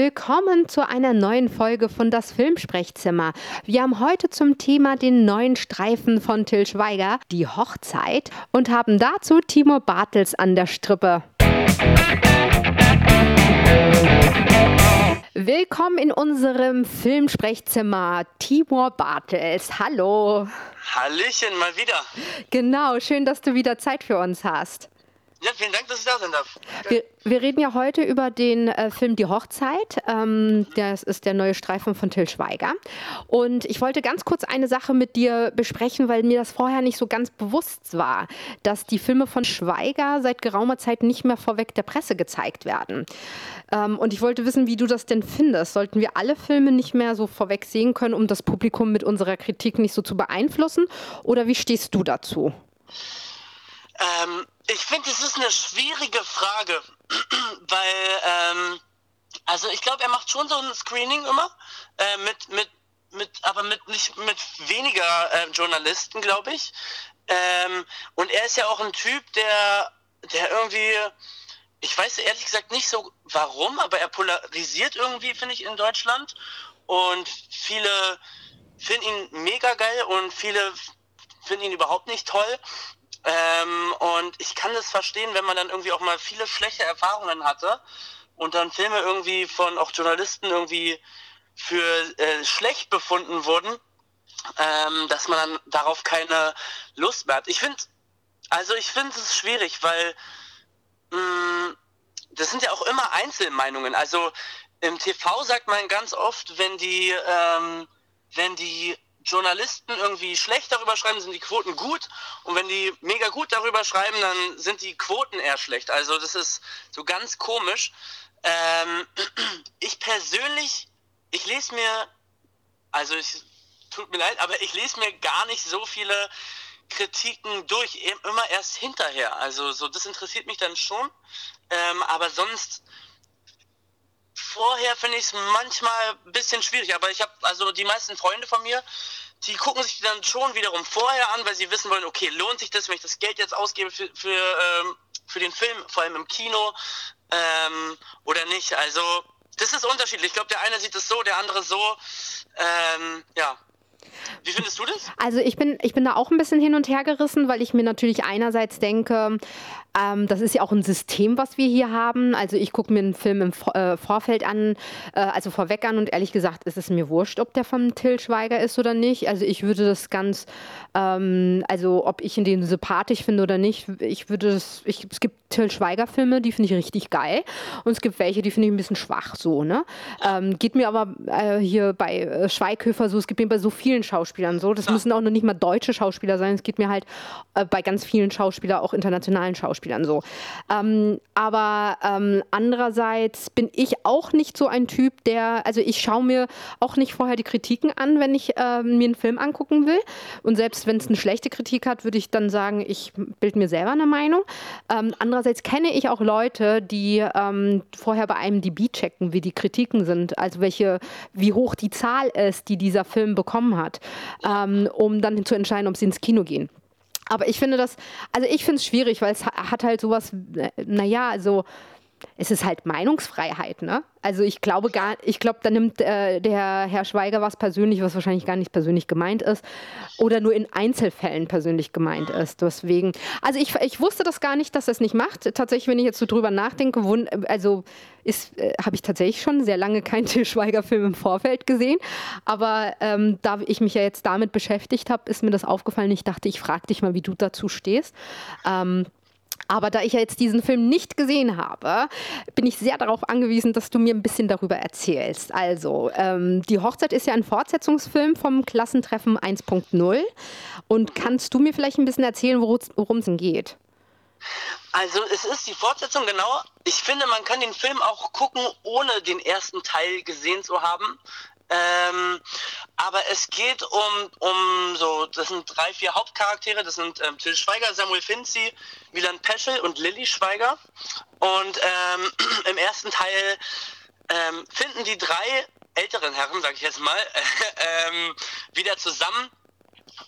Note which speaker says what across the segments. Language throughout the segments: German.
Speaker 1: Willkommen zu einer neuen Folge von Das Filmsprechzimmer. Wir haben heute zum Thema den neuen Streifen von Till Schweiger, die Hochzeit, und haben dazu Timo Bartels an der Strippe. Willkommen in unserem Filmsprechzimmer, Timur Bartels. Hallo.
Speaker 2: Hallöchen, mal wieder.
Speaker 1: Genau, schön, dass du wieder Zeit für uns hast.
Speaker 2: Ja, vielen Dank, dass ich da sein darf.
Speaker 1: Wir, wir reden ja heute über den äh, Film Die Hochzeit. Ähm, das ist der neue Streifen von Till Schweiger. Und ich wollte ganz kurz eine Sache mit dir besprechen, weil mir das vorher nicht so ganz bewusst war, dass die Filme von Schweiger seit geraumer Zeit nicht mehr vorweg der Presse gezeigt werden. Ähm, und ich wollte wissen, wie du das denn findest. Sollten wir alle Filme nicht mehr so vorweg sehen können, um das Publikum mit unserer Kritik nicht so zu beeinflussen? Oder wie stehst du dazu?
Speaker 2: Ähm, ich finde, es ist eine schwierige Frage, weil, ähm, also ich glaube, er macht schon so ein Screening immer, äh, mit, mit, mit, aber mit nicht mit weniger äh, Journalisten, glaube ich. Ähm, und er ist ja auch ein Typ, der, der irgendwie, ich weiß ehrlich gesagt nicht so warum, aber er polarisiert irgendwie, finde ich, in Deutschland. Und viele finden ihn mega geil und viele finden ihn überhaupt nicht toll. Ähm, und ich kann das verstehen, wenn man dann irgendwie auch mal viele schlechte Erfahrungen hatte und dann Filme irgendwie von auch Journalisten irgendwie für äh, schlecht befunden wurden, ähm, dass man dann darauf keine Lust mehr hat. Ich finde, also ich finde es schwierig, weil mh, mm, das sind ja auch immer Einzelmeinungen. Also im TV sagt man ganz oft, wenn die, ähm, wenn die Journalisten irgendwie schlecht darüber schreiben, sind die Quoten gut. Und wenn die mega gut darüber schreiben, dann sind die Quoten eher schlecht. Also das ist so ganz komisch. Ähm, ich persönlich, ich lese mir, also es tut mir leid, aber ich lese mir gar nicht so viele Kritiken durch, immer erst hinterher. Also so, das interessiert mich dann schon. Ähm, aber sonst vorher finde ich es manchmal ein bisschen schwierig, aber ich habe, also die meisten Freunde von mir, die gucken sich dann schon wiederum vorher an, weil sie wissen wollen, okay, lohnt sich das, wenn ich das Geld jetzt ausgebe für, für, ähm, für den Film, vor allem im Kino, ähm, oder nicht. Also, das ist unterschiedlich. Ich glaube, der eine sieht es so, der andere so. Ähm, ja, wie findest du das?
Speaker 1: Also ich bin, ich bin da auch ein bisschen hin und her gerissen, weil ich mir natürlich einerseits denke, ähm, das ist ja auch ein System, was wir hier haben. Also ich gucke mir einen Film im äh, Vorfeld an, äh, also vorweg an und ehrlich gesagt ist es mir wurscht, ob der von Till Schweiger ist oder nicht. Also ich würde das ganz, ähm, also ob ich ihn sympathisch finde oder nicht, ich würde das, ich, es gibt Till Schweiger Filme, die finde ich richtig geil und es gibt welche, die finde ich ein bisschen schwach so, ne? Ähm, geht mir aber äh, hier bei äh, Schweighöfer so, es gibt mir bei so vielen Schauspielern so, das ja. müssen auch noch nicht mal deutsche Schauspieler sein, es geht mir halt äh, bei ganz vielen Schauspielern, auch internationalen Schauspielern Schauspielern so. Ähm, aber ähm, andererseits bin ich auch nicht so ein Typ, der, also ich schaue mir auch nicht vorher die Kritiken an, wenn ich äh, mir einen Film angucken will. Und selbst wenn es eine schlechte Kritik hat, würde ich dann sagen, ich bilde mir selber eine Meinung. Ähm, andererseits kenne ich auch Leute, die ähm, vorher bei einem DB checken, wie die Kritiken sind, also welche, wie hoch die Zahl ist, die dieser Film bekommen hat, ähm, um dann zu entscheiden, ob sie ins Kino gehen. Aber ich finde das, also ich finde es schwierig, weil es hat halt sowas, äh, naja, also es ist halt Meinungsfreiheit, ne? Also ich glaube gar, ich glaube, da nimmt äh, der Herr Schweiger was persönlich, was wahrscheinlich gar nicht persönlich gemeint ist oder nur in Einzelfällen persönlich gemeint ist. Deswegen, also ich, ich wusste das gar nicht, dass er es nicht macht. Tatsächlich, wenn ich jetzt so drüber nachdenke, also äh, habe ich tatsächlich schon sehr lange keinen Till Schweiger-Film im Vorfeld gesehen. Aber ähm, da ich mich ja jetzt damit beschäftigt habe, ist mir das aufgefallen. Ich dachte, ich frage dich mal, wie du dazu stehst. Ähm, aber da ich ja jetzt diesen Film nicht gesehen habe, bin ich sehr darauf angewiesen, dass du mir ein bisschen darüber erzählst. Also, ähm, die Hochzeit ist ja ein Fortsetzungsfilm vom Klassentreffen 1.0. Und kannst du mir vielleicht ein bisschen erzählen, worum es denn geht?
Speaker 2: Also es ist die Fortsetzung, genau. Ich finde, man kann den Film auch gucken, ohne den ersten Teil gesehen zu haben. Ähm, aber es geht um, um so, das sind drei, vier Hauptcharaktere, das sind ähm, Till Schweiger, Samuel Finzi, Milan Peschel und Lilly Schweiger. Und ähm, im ersten Teil ähm, finden die drei älteren Herren, sag ich jetzt mal, äh, wieder zusammen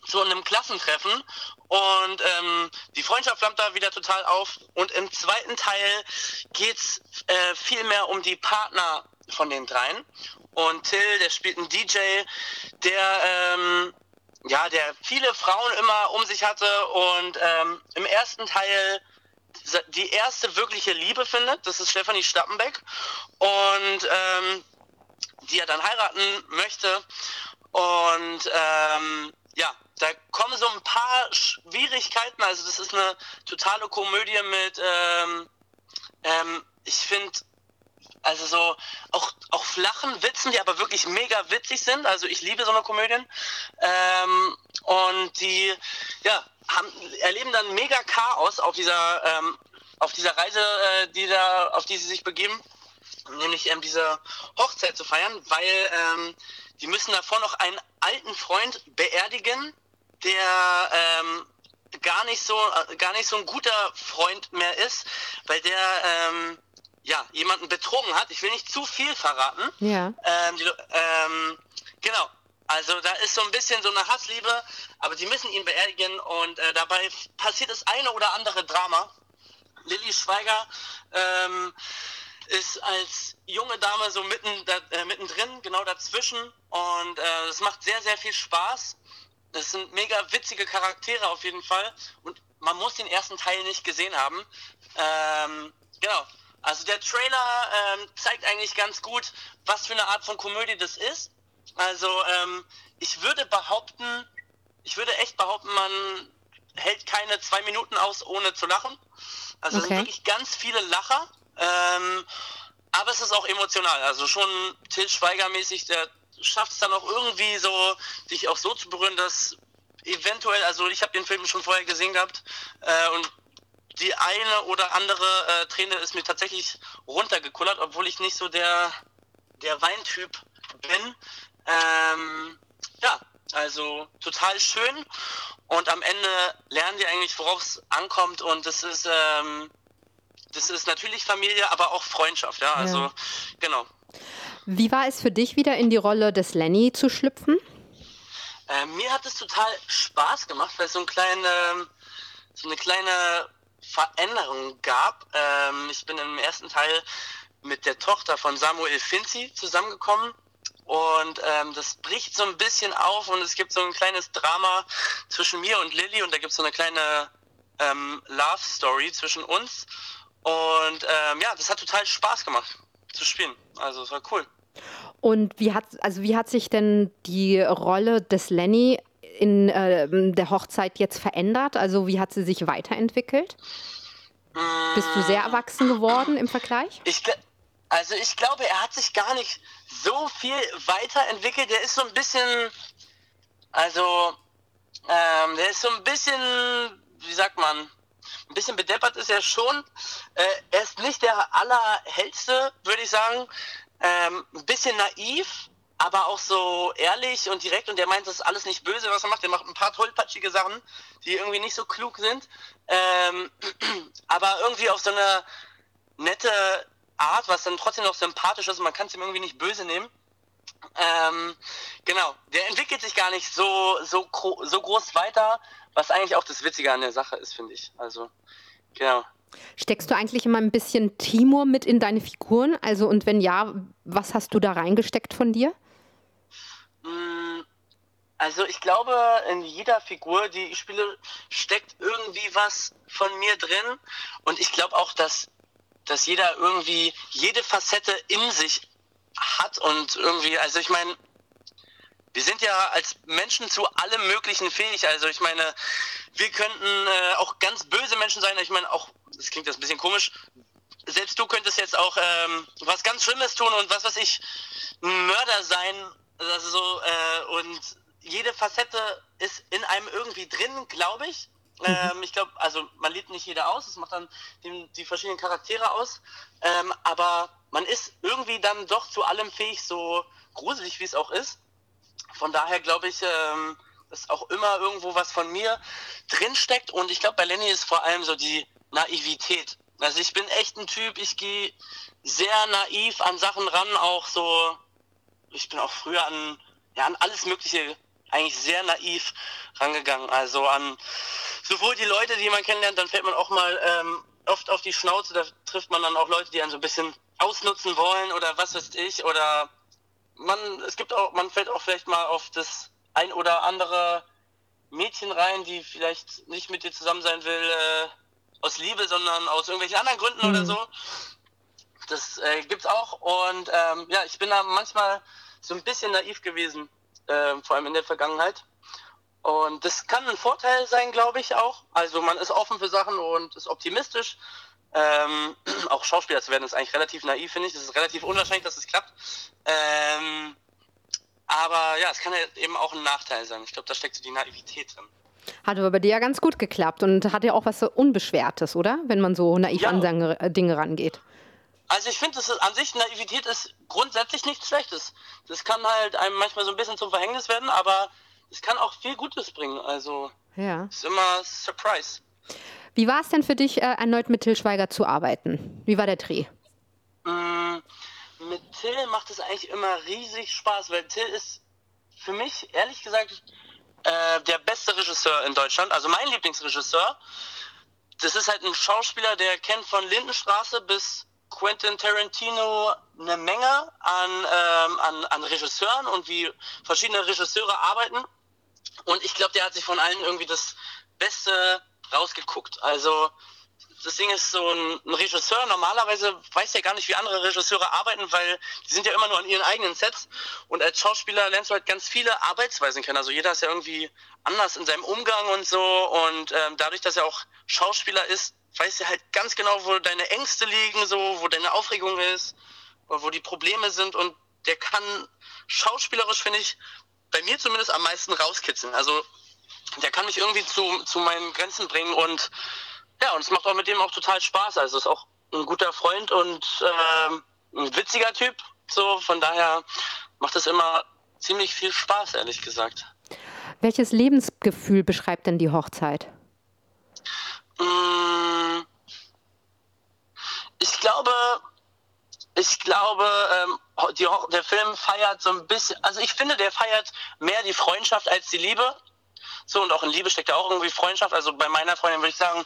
Speaker 2: zu einem Klassentreffen und ähm, die Freundschaft flammt da wieder total auf. Und im zweiten Teil geht's äh, viel mehr um die Partner von den dreien. Und Till, der spielt einen DJ, der ähm, ja, der viele Frauen immer um sich hatte und ähm, im ersten Teil die erste wirkliche Liebe findet. Das ist Stefanie Stappenbeck und ähm, die er dann heiraten möchte. Und ähm, ja, da kommen so ein paar Schwierigkeiten. Also das ist eine totale Komödie mit, ähm, ähm, ich finde, also so auch, auch flachen Witzen, die aber wirklich mega witzig sind. Also ich liebe so eine Komödien. Ähm, und die ja, haben, erleben dann mega Chaos auf dieser, ähm, auf dieser Reise, äh, die da, auf die sie sich begeben. Nämlich ähm, diese Hochzeit zu feiern, weil ähm, die müssen davor noch einen alten Freund beerdigen, der ähm, gar nicht so äh, gar nicht so ein guter Freund mehr ist, weil der ähm, ja jemanden betrogen hat. Ich will nicht zu viel verraten.
Speaker 1: Ja.
Speaker 2: Ähm, die, ähm, genau. Also da ist so ein bisschen so eine Hassliebe, aber die müssen ihn beerdigen und äh, dabei passiert das eine oder andere Drama. Lilly Schweiger ähm, ist als junge Dame so mitten da, äh, mittendrin, genau dazwischen und äh, es macht sehr, sehr viel Spaß. Es sind mega witzige Charaktere auf jeden Fall und man muss den ersten Teil nicht gesehen haben. Ähm, genau. Also der Trailer ähm, zeigt eigentlich ganz gut, was für eine Art von Komödie das ist. Also ähm, ich würde behaupten, ich würde echt behaupten, man hält keine zwei Minuten aus, ohne zu lachen. Also okay. es sind wirklich ganz viele Lacher. Ähm, aber es ist auch emotional. Also schon Till Schweiger-mäßig, der schafft es dann auch irgendwie so, dich auch so zu berühren, dass eventuell, also ich habe den Film schon vorher gesehen gehabt äh, und die eine oder andere äh, Träne ist mir tatsächlich runtergekullert, obwohl ich nicht so der, der Weintyp bin. Ähm, ja, also total schön. Und am Ende lernen die eigentlich, worauf es ankommt. Und das ist, ähm, das ist natürlich Familie, aber auch Freundschaft. Ja, also ja. genau.
Speaker 1: Wie war es für dich, wieder in die Rolle des Lenny zu schlüpfen?
Speaker 2: Äh, mir hat es total Spaß gemacht, weil so, ein kleine, so eine kleine Veränderung gab. Ähm, ich bin im ersten Teil mit der Tochter von Samuel Finzi zusammengekommen und ähm, das bricht so ein bisschen auf und es gibt so ein kleines Drama zwischen mir und Lilly und da gibt es so eine kleine ähm, Love Story zwischen uns. Und ähm, ja, das hat total Spaß gemacht zu spielen. Also es war cool.
Speaker 1: Und wie hat, also wie hat sich denn die Rolle des Lenny in äh, der Hochzeit jetzt verändert? Also wie hat sie sich weiterentwickelt? Bist du sehr erwachsen geworden im Vergleich?
Speaker 2: Ich, also ich glaube, er hat sich gar nicht so viel weiterentwickelt. Der ist so ein bisschen, also ähm, der ist so ein bisschen, wie sagt man, ein bisschen bedeppert ist er schon. Äh, er ist nicht der allerhellste, würde ich sagen. Ähm, ein bisschen naiv, aber auch so ehrlich und direkt und der meint, das ist alles nicht böse, was er macht. Der macht ein paar tollpatschige Sachen, die irgendwie nicht so klug sind, ähm, aber irgendwie auf so eine nette Art, was dann trotzdem noch sympathisch ist und man kann es ihm irgendwie nicht böse nehmen. Ähm, genau, der entwickelt sich gar nicht so, so, so groß weiter, was eigentlich auch das Witzige an der Sache ist, finde ich. Also, genau.
Speaker 1: Steckst du eigentlich immer ein bisschen Timur mit in deine Figuren? Also, und wenn ja, was hast du da reingesteckt von dir?
Speaker 2: Mm, also, ich glaube, in jeder Figur, die ich spiele, steckt irgendwie was von mir drin. Und ich glaube auch, dass dass jeder irgendwie jede Facette in sich hat und irgendwie, also ich meine, wir sind ja als Menschen zu allem Möglichen fähig. Also ich meine, wir könnten äh, auch ganz böse Menschen sein. Ich meine, auch, das klingt jetzt ein bisschen komisch, selbst du könntest jetzt auch ähm, was ganz Schlimmes tun und was weiß ich, ein Mörder sein. Also so, äh, und jede Facette ist in einem irgendwie drin, glaube ich. Mhm. Ähm, ich glaube, also man lebt nicht jeder aus, es macht dann die, die verschiedenen Charaktere aus, ähm, aber man ist irgendwie dann doch zu allem fähig, so gruselig wie es auch ist. Von daher glaube ich, ähm, dass auch immer irgendwo was von mir drinsteckt und ich glaube, bei Lenny ist vor allem so die Naivität. Also ich bin echt ein Typ, ich gehe sehr naiv an Sachen ran, auch so, ich bin auch früher an, ja, an alles Mögliche eigentlich sehr naiv rangegangen. Also an sowohl die Leute, die man kennenlernt, dann fällt man auch mal ähm, oft auf die Schnauze, da trifft man dann auch Leute, die einen so ein bisschen ausnutzen wollen oder was weiß ich oder man es gibt auch man fällt auch vielleicht mal auf das ein oder andere Mädchen rein, die vielleicht nicht mit dir zusammen sein will äh, aus Liebe, sondern aus irgendwelchen anderen Gründen mhm. oder so. Das äh, gibt's auch und ähm, ja, ich bin da manchmal so ein bisschen naiv gewesen, äh, vor allem in der Vergangenheit. Und das kann ein Vorteil sein, glaube ich auch. Also man ist offen für Sachen und ist optimistisch. Ähm, auch Schauspieler zu werden ist eigentlich relativ naiv, finde ich. Es ist relativ unwahrscheinlich, dass es klappt. Ähm, aber ja, es kann ja eben auch ein Nachteil sein. Ich glaube, da steckt so die Naivität drin.
Speaker 1: Hat aber bei dir ja ganz gut geklappt und hat ja auch was so Unbeschwertes, oder? Wenn man so naiv ja. an Dinge rangeht.
Speaker 2: Also ich finde, an sich Naivität ist grundsätzlich nichts Schlechtes. Das kann halt einem manchmal so ein bisschen zum Verhängnis werden, aber es kann auch viel Gutes bringen. Also ja. ist immer Surprise.
Speaker 1: Wie war es denn für dich, äh, erneut mit Till Schweiger zu arbeiten? Wie war der Dreh?
Speaker 2: Mm, mit Till macht es eigentlich immer riesig Spaß, weil Till ist für mich, ehrlich gesagt, äh, der beste Regisseur in Deutschland. Also mein Lieblingsregisseur. Das ist halt ein Schauspieler, der kennt von Lindenstraße bis Quentin Tarantino eine Menge an, ähm, an, an Regisseuren und wie verschiedene Regisseure arbeiten. Und ich glaube, der hat sich von allen irgendwie das Beste rausgeguckt. Also das Ding ist so ein, ein, Regisseur, normalerweise weiß ja gar nicht, wie andere Regisseure arbeiten, weil die sind ja immer nur an ihren eigenen Sets. Und als Schauspieler lernst du halt ganz viele Arbeitsweisen kennen. Also jeder ist ja irgendwie anders in seinem Umgang und so. Und ähm, dadurch, dass er auch Schauspieler ist, weiß er halt ganz genau, wo deine Ängste liegen, so, wo deine Aufregung ist, wo die Probleme sind. Und der kann schauspielerisch, finde ich, bei mir zumindest am meisten rauskitzeln. Also der kann mich irgendwie zu, zu meinen Grenzen bringen und ja, und es macht auch mit dem auch total Spaß. Also ist auch ein guter Freund und äh, ein witziger Typ. So, von daher macht es immer ziemlich viel Spaß, ehrlich gesagt.
Speaker 1: Welches Lebensgefühl beschreibt denn die Hochzeit?
Speaker 2: Mm, ich glaube, ich glaube, ähm, der Film feiert so ein bisschen, also ich finde, der feiert mehr die Freundschaft als die Liebe. So, und auch in Liebe steckt ja auch irgendwie Freundschaft. Also bei meiner Freundin würde ich sagen,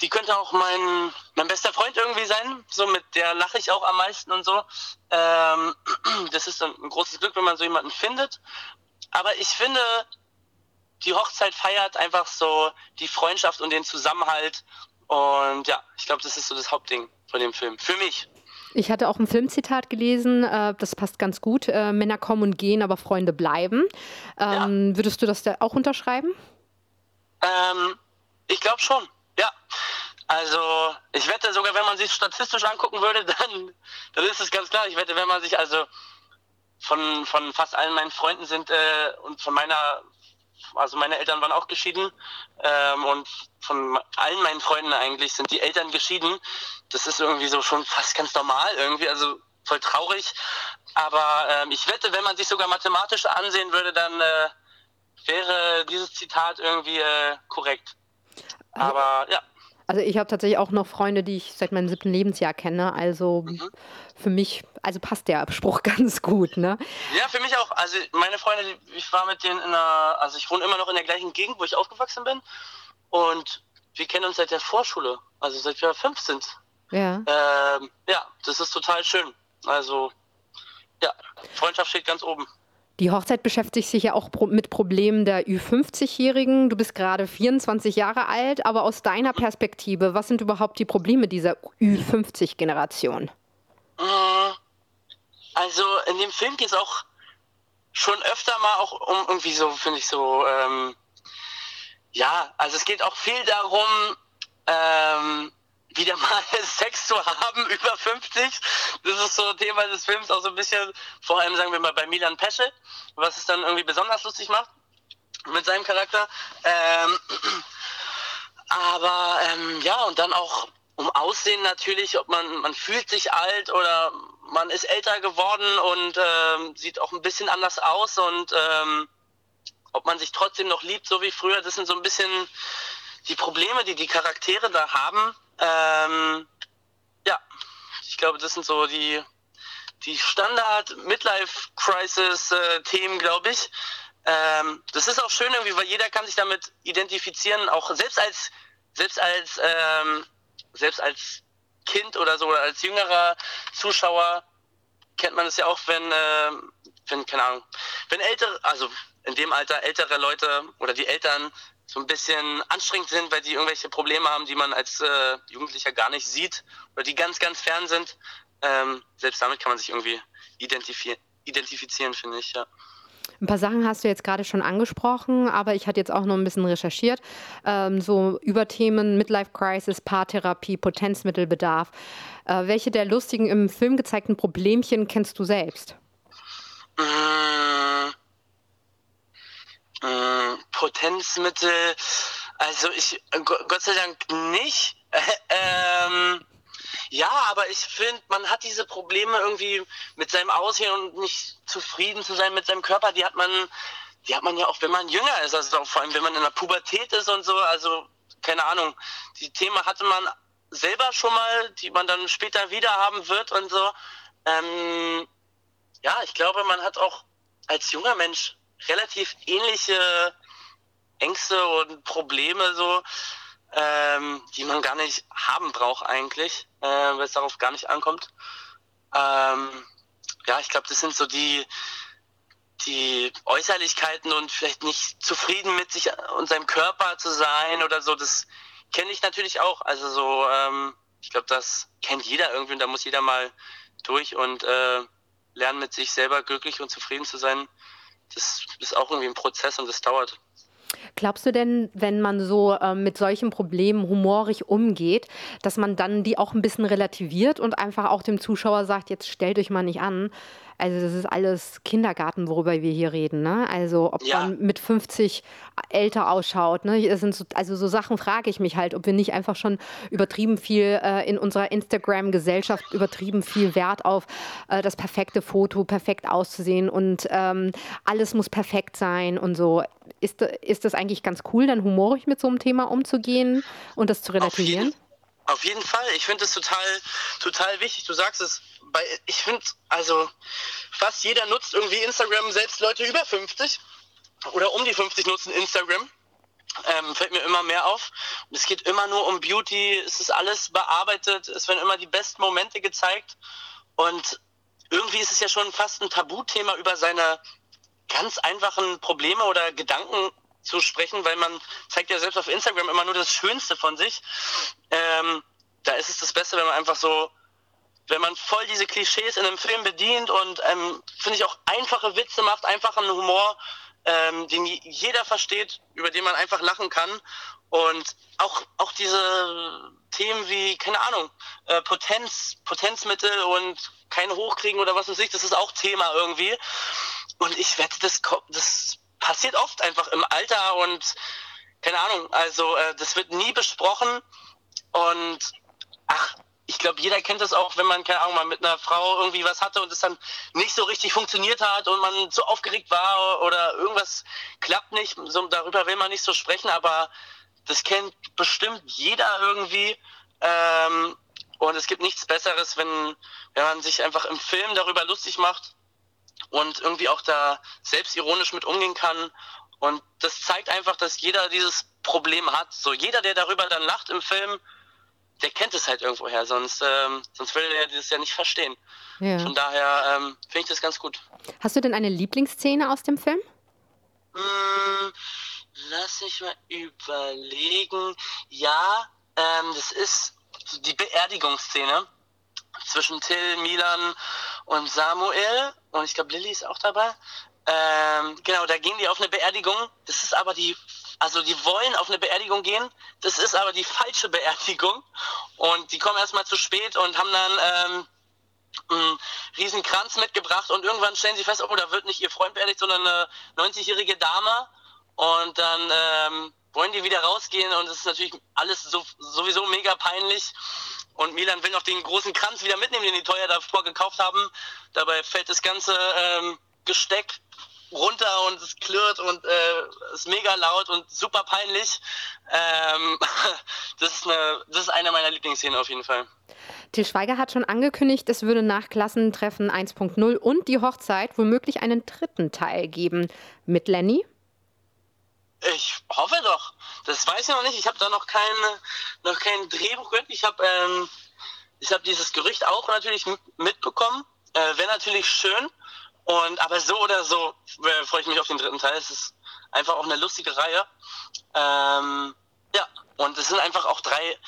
Speaker 2: die könnte auch mein, mein bester Freund irgendwie sein. So, mit der lache ich auch am meisten und so. Ähm, das ist ein großes Glück, wenn man so jemanden findet. Aber ich finde, die Hochzeit feiert einfach so die Freundschaft und den Zusammenhalt. Und ja, ich glaube, das ist so das Hauptding von dem Film. Für mich.
Speaker 1: Ich hatte auch ein Filmzitat gelesen, äh, das passt ganz gut. Äh, Männer kommen und gehen, aber Freunde bleiben. Ähm, ja. Würdest du das da auch unterschreiben?
Speaker 2: Ähm, ich glaube schon, ja. Also ich wette sogar, wenn man sich statistisch angucken würde, dann, dann ist es ganz klar. Ich wette, wenn man sich also von, von fast allen meinen Freunden sind äh, und von meiner also meine Eltern waren auch geschieden ähm, und von allen meinen Freunden eigentlich sind die Eltern geschieden. Das ist irgendwie so schon fast ganz normal irgendwie, also voll traurig. Aber ähm, ich wette, wenn man sich sogar mathematisch ansehen würde, dann äh, wäre dieses Zitat irgendwie äh, korrekt. Aber ja.
Speaker 1: Also ich habe tatsächlich auch noch Freunde, die ich seit meinem siebten Lebensjahr kenne. Also mhm. Für mich, also passt der Spruch ganz gut, ne?
Speaker 2: Ja, für mich auch. Also meine Freunde, ich war mit denen in einer, also ich wohne immer noch in der gleichen Gegend, wo ich aufgewachsen bin. Und wir kennen uns seit der Vorschule, also seit wir fünf sind. Ja. Ähm, ja, das ist total schön. Also ja, Freundschaft steht ganz oben.
Speaker 1: Die Hochzeit beschäftigt sich ja auch mit Problemen der Ü50-Jährigen. Du bist gerade 24 Jahre alt, aber aus deiner Perspektive, was sind überhaupt die Probleme dieser Ü50-Generation?
Speaker 2: Äh, also in dem Film geht es auch schon öfter mal auch um irgendwie so, finde ich so, ähm, ja, also es geht auch viel darum, ähm, wieder mal Sex zu haben über 50. Das ist so Thema des Films auch so ein bisschen, vor allem sagen wir mal bei Milan Peschel, was es dann irgendwie besonders lustig macht mit seinem Charakter. Ähm, aber ähm, ja, und dann auch um Aussehen natürlich, ob man, man fühlt sich alt oder man ist älter geworden und ähm, sieht auch ein bisschen anders aus und ähm, ob man sich trotzdem noch liebt, so wie früher, das sind so ein bisschen die Probleme, die die Charaktere da haben. Ähm, ja, ich glaube, das sind so die, die Standard-Midlife-Crisis-Themen, glaube ich. Ähm, das ist auch schön irgendwie, weil jeder kann sich damit identifizieren, auch selbst als, selbst als, ähm, selbst als Kind oder so oder als jüngerer Zuschauer kennt man es ja auch, wenn, äh, wenn, keine Ahnung, wenn ältere, also in dem Alter ältere Leute oder die Eltern so ein bisschen anstrengend sind, weil sie irgendwelche Probleme haben, die man als äh, Jugendlicher gar nicht sieht oder die ganz, ganz fern sind. Ähm, selbst damit kann man sich irgendwie identifizieren, identifizieren finde ich, ja.
Speaker 1: Ein paar Sachen hast du jetzt gerade schon angesprochen, aber ich hatte jetzt auch noch ein bisschen recherchiert. Ähm, so über Themen Midlife Crisis, Paartherapie, Potenzmittelbedarf. Äh, welche der lustigen im Film gezeigten Problemchen kennst du selbst?
Speaker 2: Mmh, mmh, Potenzmittel, also ich, Gott sei Dank nicht. ähm, ja, aber ich finde, man hat diese Probleme irgendwie mit seinem Aussehen und nicht zufrieden zu sein mit seinem Körper, die hat man, die hat man ja auch, wenn man jünger ist, also vor allem wenn man in der Pubertät ist und so, also keine Ahnung, die Themen hatte man selber schon mal, die man dann später wieder haben wird und so. Ähm, ja, ich glaube, man hat auch als junger Mensch relativ ähnliche Ängste und Probleme so, ähm, die man gar nicht haben braucht eigentlich, äh, weil es darauf gar nicht ankommt. Ähm, ja, ich glaube, das sind so die, die Äußerlichkeiten und vielleicht nicht zufrieden mit sich und seinem Körper zu sein oder so, das kenne ich natürlich auch. Also so, ähm, ich glaube, das kennt jeder irgendwie und da muss jeder mal durch und äh, lernen, mit sich selber glücklich und zufrieden zu sein. Das ist auch irgendwie ein Prozess und das dauert.
Speaker 1: Glaubst du denn, wenn man so äh, mit solchen Problemen humorig umgeht, dass man dann die auch ein bisschen relativiert und einfach auch dem Zuschauer sagt, jetzt stellt euch mal nicht an, also das ist alles Kindergarten, worüber wir hier reden. Ne? Also ob ja. man mit 50 älter ausschaut. Ne? Das sind so, also so Sachen frage ich mich halt, ob wir nicht einfach schon übertrieben viel äh, in unserer Instagram-Gesellschaft übertrieben viel Wert auf äh, das perfekte Foto, perfekt auszusehen und ähm, alles muss perfekt sein und so. Ist, ist das eigentlich ganz cool, dann humorig mit so einem Thema umzugehen und das zu relativieren?
Speaker 2: Auf jeden, auf jeden Fall. Ich finde es total, total wichtig. Du sagst es bei, ich finde, also fast jeder nutzt irgendwie Instagram, selbst Leute über 50 oder um die 50 nutzen Instagram. Ähm, fällt mir immer mehr auf. Und es geht immer nur um Beauty, es ist alles bearbeitet, es werden immer die besten Momente gezeigt. Und irgendwie ist es ja schon fast ein Tabuthema, über seine ganz einfachen Probleme oder Gedanken zu sprechen, weil man zeigt ja selbst auf Instagram immer nur das Schönste von sich. Ähm, da ist es das Beste, wenn man einfach so wenn man voll diese Klischees in einem Film bedient und ähm, finde ich auch einfache Witze macht, einfachen Humor, ähm, den jeder versteht, über den man einfach lachen kann. Und auch, auch diese Themen wie, keine Ahnung, äh, Potenz, Potenzmittel und kein Hochkriegen oder was weiß ich, das ist auch Thema irgendwie. Und ich wette, das, das passiert oft einfach im Alter und keine Ahnung, also äh, das wird nie besprochen. Und ach, ich glaube, jeder kennt das auch, wenn man, keine Ahnung, mal mit einer Frau irgendwie was hatte und es dann nicht so richtig funktioniert hat und man so aufgeregt war oder irgendwas klappt nicht. So, darüber will man nicht so sprechen, aber das kennt bestimmt jeder irgendwie. Ähm, und es gibt nichts Besseres, wenn, wenn man sich einfach im Film darüber lustig macht und irgendwie auch da selbstironisch mit umgehen kann. Und das zeigt einfach, dass jeder dieses Problem hat. So jeder, der darüber dann lacht im Film, der kennt es halt irgendwoher, sonst, ähm, sonst würde er das ja nicht verstehen. Ja. Von daher ähm, finde ich das ganz gut.
Speaker 1: Hast du denn eine Lieblingsszene aus dem Film?
Speaker 2: Hm, lass mich mal überlegen. Ja, ähm, das ist die Beerdigungsszene zwischen Till, Milan und Samuel. Und ich glaube, Lilly ist auch dabei. Ähm, genau, da gehen die auf eine Beerdigung. Das ist aber die also die wollen auf eine Beerdigung gehen, das ist aber die falsche Beerdigung. Und die kommen erstmal zu spät und haben dann ähm, einen riesen Kranz mitgebracht und irgendwann stellen sie fest, oh, da wird nicht ihr Freund beerdigt, sondern eine 90-jährige Dame. Und dann ähm, wollen die wieder rausgehen und es ist natürlich alles so, sowieso mega peinlich. Und Milan will noch den großen Kranz wieder mitnehmen, den die teuer davor gekauft haben. Dabei fällt das ganze ähm, Gesteck runter und es klirrt und äh, ist mega laut und super peinlich. Ähm, das, ist eine, das ist eine meiner Lieblingsszenen auf jeden Fall.
Speaker 1: Til Schweiger hat schon angekündigt, es würde nach Klassentreffen 1.0 und die Hochzeit womöglich einen dritten Teil geben. Mit Lenny?
Speaker 2: Ich hoffe doch. Das weiß ich noch nicht. Ich habe da noch kein, noch kein Drehbuch gehört. Ich habe ähm, ich habe dieses Gerücht auch natürlich mitbekommen. Äh, Wäre natürlich schön. Und aber so oder so äh, freue ich mich auf den dritten Teil. Es ist einfach auch eine lustige Reihe. Ähm, ja, und es sind einfach auch drei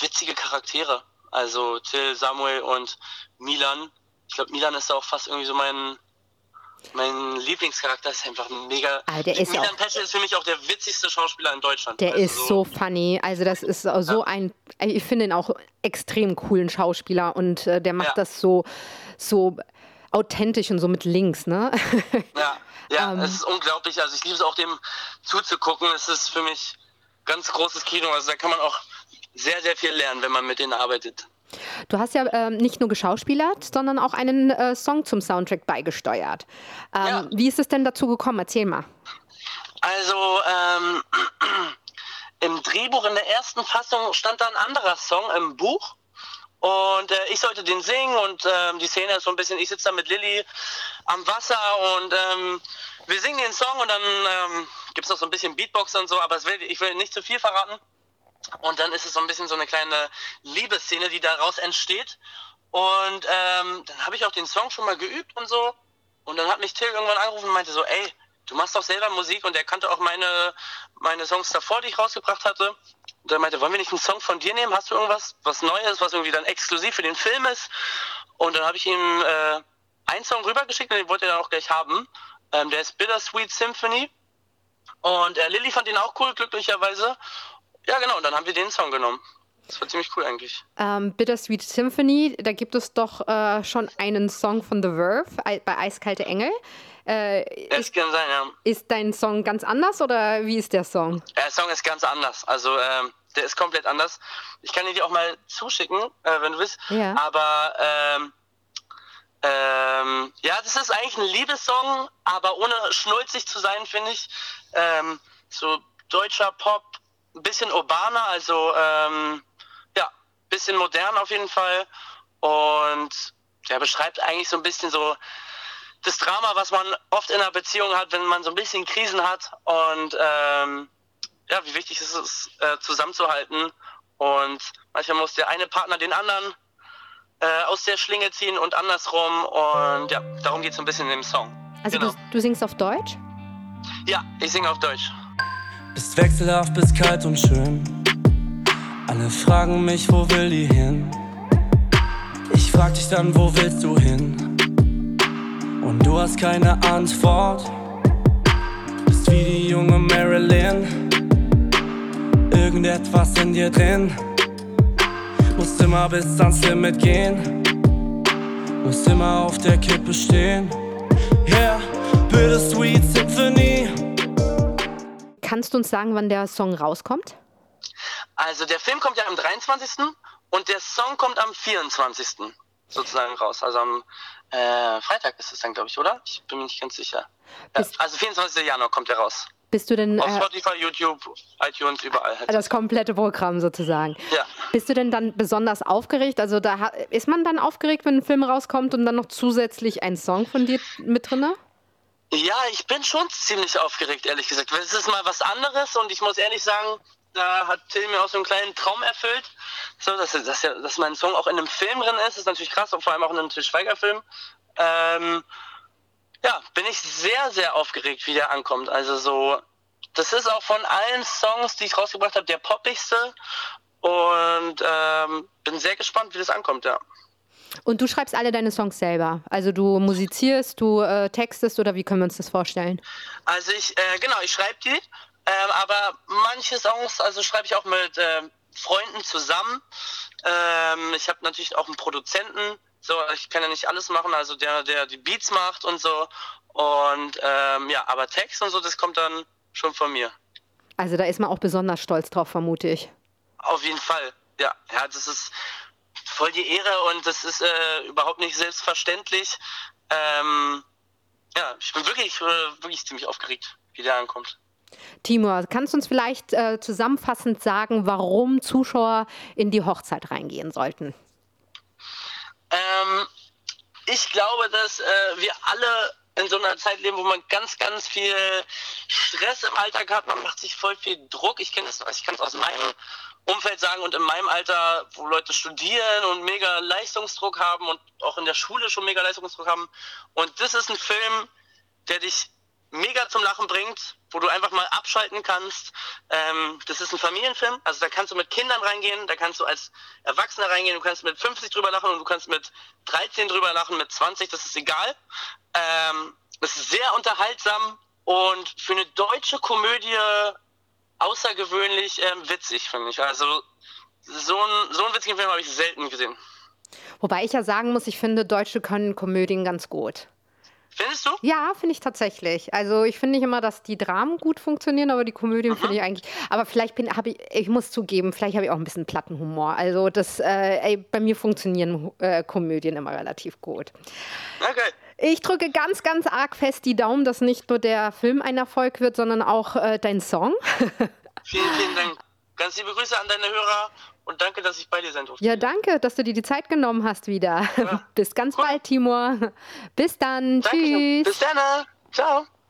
Speaker 2: witzige Charaktere. Also Till, Samuel und Milan. Ich glaube, Milan ist auch fast irgendwie so mein mein Lieblingscharakter ist einfach mega.
Speaker 1: Ah, der ist
Speaker 2: Milan Peschel ist für mich auch der witzigste Schauspieler in Deutschland.
Speaker 1: Der also ist so, funny. Also das ist so ja. ein, ich finde ihn auch extrem coolen Schauspieler und äh, der macht ja. das so, so authentisch und so mit Links, ne?
Speaker 2: Ja, ja, ähm, es ist unglaublich. Also ich liebe es auch dem zuzugucken. Es ist für mich ganz großes Kino. Also da kann man auch sehr, sehr viel lernen, wenn man mit denen arbeitet.
Speaker 1: Du hast ja ähm, nicht nur geschauspielert, sondern auch einen äh, Song zum Soundtrack beigesteuert. Ähm, ja. Wie ist es denn dazu gekommen? Erzähl mal.
Speaker 2: Also ähm, im Drehbuch in der ersten Fassung stand da ein anderer Song im Buch. Und äh, ich sollte den singen und ähm, die Szene ist so ein bisschen, ich sitze da mit Lilly am Wasser und ähm, wir singen den Song und dann ähm, gibt es noch so ein bisschen Beatbox und so, aber will, ich will nicht zu viel verraten. Und dann ist es so ein bisschen so eine kleine Liebesszene, die daraus entsteht. Und ähm, dann habe ich auch den Song schon mal geübt und so. Und dann hat mich Till irgendwann angerufen und meinte so, ey, du machst doch selber Musik und er kannte auch meine, meine Songs davor, die ich rausgebracht hatte. Und er meinte, wollen wir nicht einen Song von dir nehmen? Hast du irgendwas, was Neues, was irgendwie dann exklusiv für den Film ist? Und dann habe ich ihm äh, einen Song rübergeschickt und den wollte er dann auch gleich haben. Ähm, der ist Bittersweet Symphony. Und äh, Lilly fand ihn auch cool, glücklicherweise. Ja, genau, und dann haben wir den Song genommen. Das war ziemlich cool eigentlich.
Speaker 1: Ähm, Bittersweet Symphony, da gibt es doch äh, schon einen Song von The Verve bei Eiskalte Engel.
Speaker 2: Äh, das ist, kann sein, ja.
Speaker 1: Ist dein Song ganz anders oder wie ist der Song?
Speaker 2: Der Song ist ganz anders. Also ähm, der ist komplett anders. Ich kann ihn dir auch mal zuschicken, äh, wenn du willst. Ja. Aber ähm, ähm, ja, das ist eigentlich ein Liebessong, aber ohne schnulzig zu sein, finde ich. Ähm, so deutscher Pop, ein bisschen urbaner, also ähm, ja, bisschen modern auf jeden Fall. Und der beschreibt eigentlich so ein bisschen so das Drama, was man oft in einer Beziehung hat, wenn man so ein bisschen Krisen hat und ähm, ja, wie wichtig ist es äh, zusammenzuhalten. Und manchmal muss der eine Partner den anderen äh, aus der Schlinge ziehen und andersrum. Und ja, darum geht es ein bisschen in dem Song.
Speaker 1: Also genau. du, du singst auf Deutsch?
Speaker 2: Ja, ich singe auf Deutsch.
Speaker 3: Bist wechselhaft, bist kalt und schön. Alle fragen mich, wo will die hin? Ich frag dich dann, wo willst du hin? Du hast keine Antwort. Bist wie die junge Marilyn. Irgendetwas in dir drin. Musst immer bis ans Limit gehen. Musst immer auf der Kippe stehen. Yeah, bittersweet symphony.
Speaker 1: Kannst du uns sagen, wann der Song rauskommt?
Speaker 2: Also der Film kommt ja am 23. und der Song kommt am 24. sozusagen raus. Also am äh, Freitag ist es dann, glaube ich, oder? Ich bin mir nicht ganz sicher. Ja, also 24. Januar kommt er raus.
Speaker 1: Bist du denn.
Speaker 2: Auf äh, Spotify, YouTube, iTunes, überall. Halt.
Speaker 1: Das komplette Programm sozusagen.
Speaker 2: Ja.
Speaker 1: Bist du denn dann besonders aufgeregt? Also da ist man dann aufgeregt, wenn ein Film rauskommt und dann noch zusätzlich ein Song von dir mit drinne?
Speaker 2: Ja, ich bin schon ziemlich aufgeregt, ehrlich gesagt. Es ist mal was anderes und ich muss ehrlich sagen, da hat Till mir auch so einen kleinen Traum erfüllt. So, dass, dass, dass mein Song auch in einem Film drin ist, ist natürlich krass, und vor allem auch in einem Til Schweiger-Film. Ähm, ja, bin ich sehr, sehr aufgeregt, wie der ankommt. Also so, das ist auch von allen Songs, die ich rausgebracht habe, der poppigste. Und ähm, bin sehr gespannt, wie das ankommt, ja.
Speaker 1: Und du schreibst alle deine Songs selber? Also du musizierst, du äh, textest oder wie können wir uns das vorstellen?
Speaker 2: Also ich, äh, genau, ich schreibe die, äh, aber manche Songs, also schreibe ich auch mit ähm, Freunden zusammen. Ähm, ich habe natürlich auch einen Produzenten, so, ich kann ja nicht alles machen, also der, der die Beats macht und so. Und ähm, ja, aber Text und so, das kommt dann schon von mir.
Speaker 1: Also da ist man auch besonders stolz drauf, vermute ich.
Speaker 2: Auf jeden Fall, ja. Ja, das ist voll die Ehre und das ist äh, überhaupt nicht selbstverständlich. Ähm, ja, ich bin wirklich, äh, wirklich ziemlich aufgeregt, wie der ankommt.
Speaker 1: Timur, kannst du uns vielleicht äh, zusammenfassend sagen, warum Zuschauer in die Hochzeit reingehen sollten?
Speaker 2: Ähm, ich glaube, dass äh, wir alle in so einer Zeit leben, wo man ganz, ganz viel Stress im Alltag hat. Man macht sich voll viel Druck. Ich das, ich kann es aus meinem Umfeld sagen und in meinem Alter, wo Leute studieren und mega Leistungsdruck haben und auch in der Schule schon mega Leistungsdruck haben. Und das ist ein Film, der dich mega zum Lachen bringt, wo du einfach mal abschalten kannst. Ähm, das ist ein Familienfilm, also da kannst du mit Kindern reingehen, da kannst du als Erwachsener reingehen, du kannst mit 50 drüber lachen und du kannst mit 13 drüber lachen, mit 20, das ist egal. Ähm, es ist sehr unterhaltsam und für eine deutsche Komödie außergewöhnlich ähm, witzig, finde ich. Also so, ein, so einen witzigen Film habe ich selten gesehen.
Speaker 1: Wobei ich ja sagen muss, ich finde, Deutsche können Komödien ganz gut.
Speaker 2: Findest du?
Speaker 1: Ja, finde ich tatsächlich. Also ich finde nicht immer, dass die Dramen gut funktionieren, aber die Komödien mhm. finde ich eigentlich. Aber vielleicht bin, habe ich, ich muss zugeben, vielleicht habe ich auch ein bisschen Plattenhumor. Also das, äh, ey, bei mir funktionieren äh, Komödien immer relativ gut.
Speaker 2: Okay.
Speaker 1: Ich drücke ganz, ganz arg fest die Daumen, dass nicht nur der Film ein Erfolg wird, sondern auch äh, dein Song.
Speaker 2: vielen, vielen Dank. Ganz liebe Grüße an deine Hörer und danke, dass ich bei dir sein durfte.
Speaker 1: Ja, danke, dass du dir die Zeit genommen hast wieder. Ja. Bis ganz cool. bald, Timur. Bis dann.
Speaker 2: Danke.
Speaker 1: Tschüss.
Speaker 2: Bis dann. Ciao.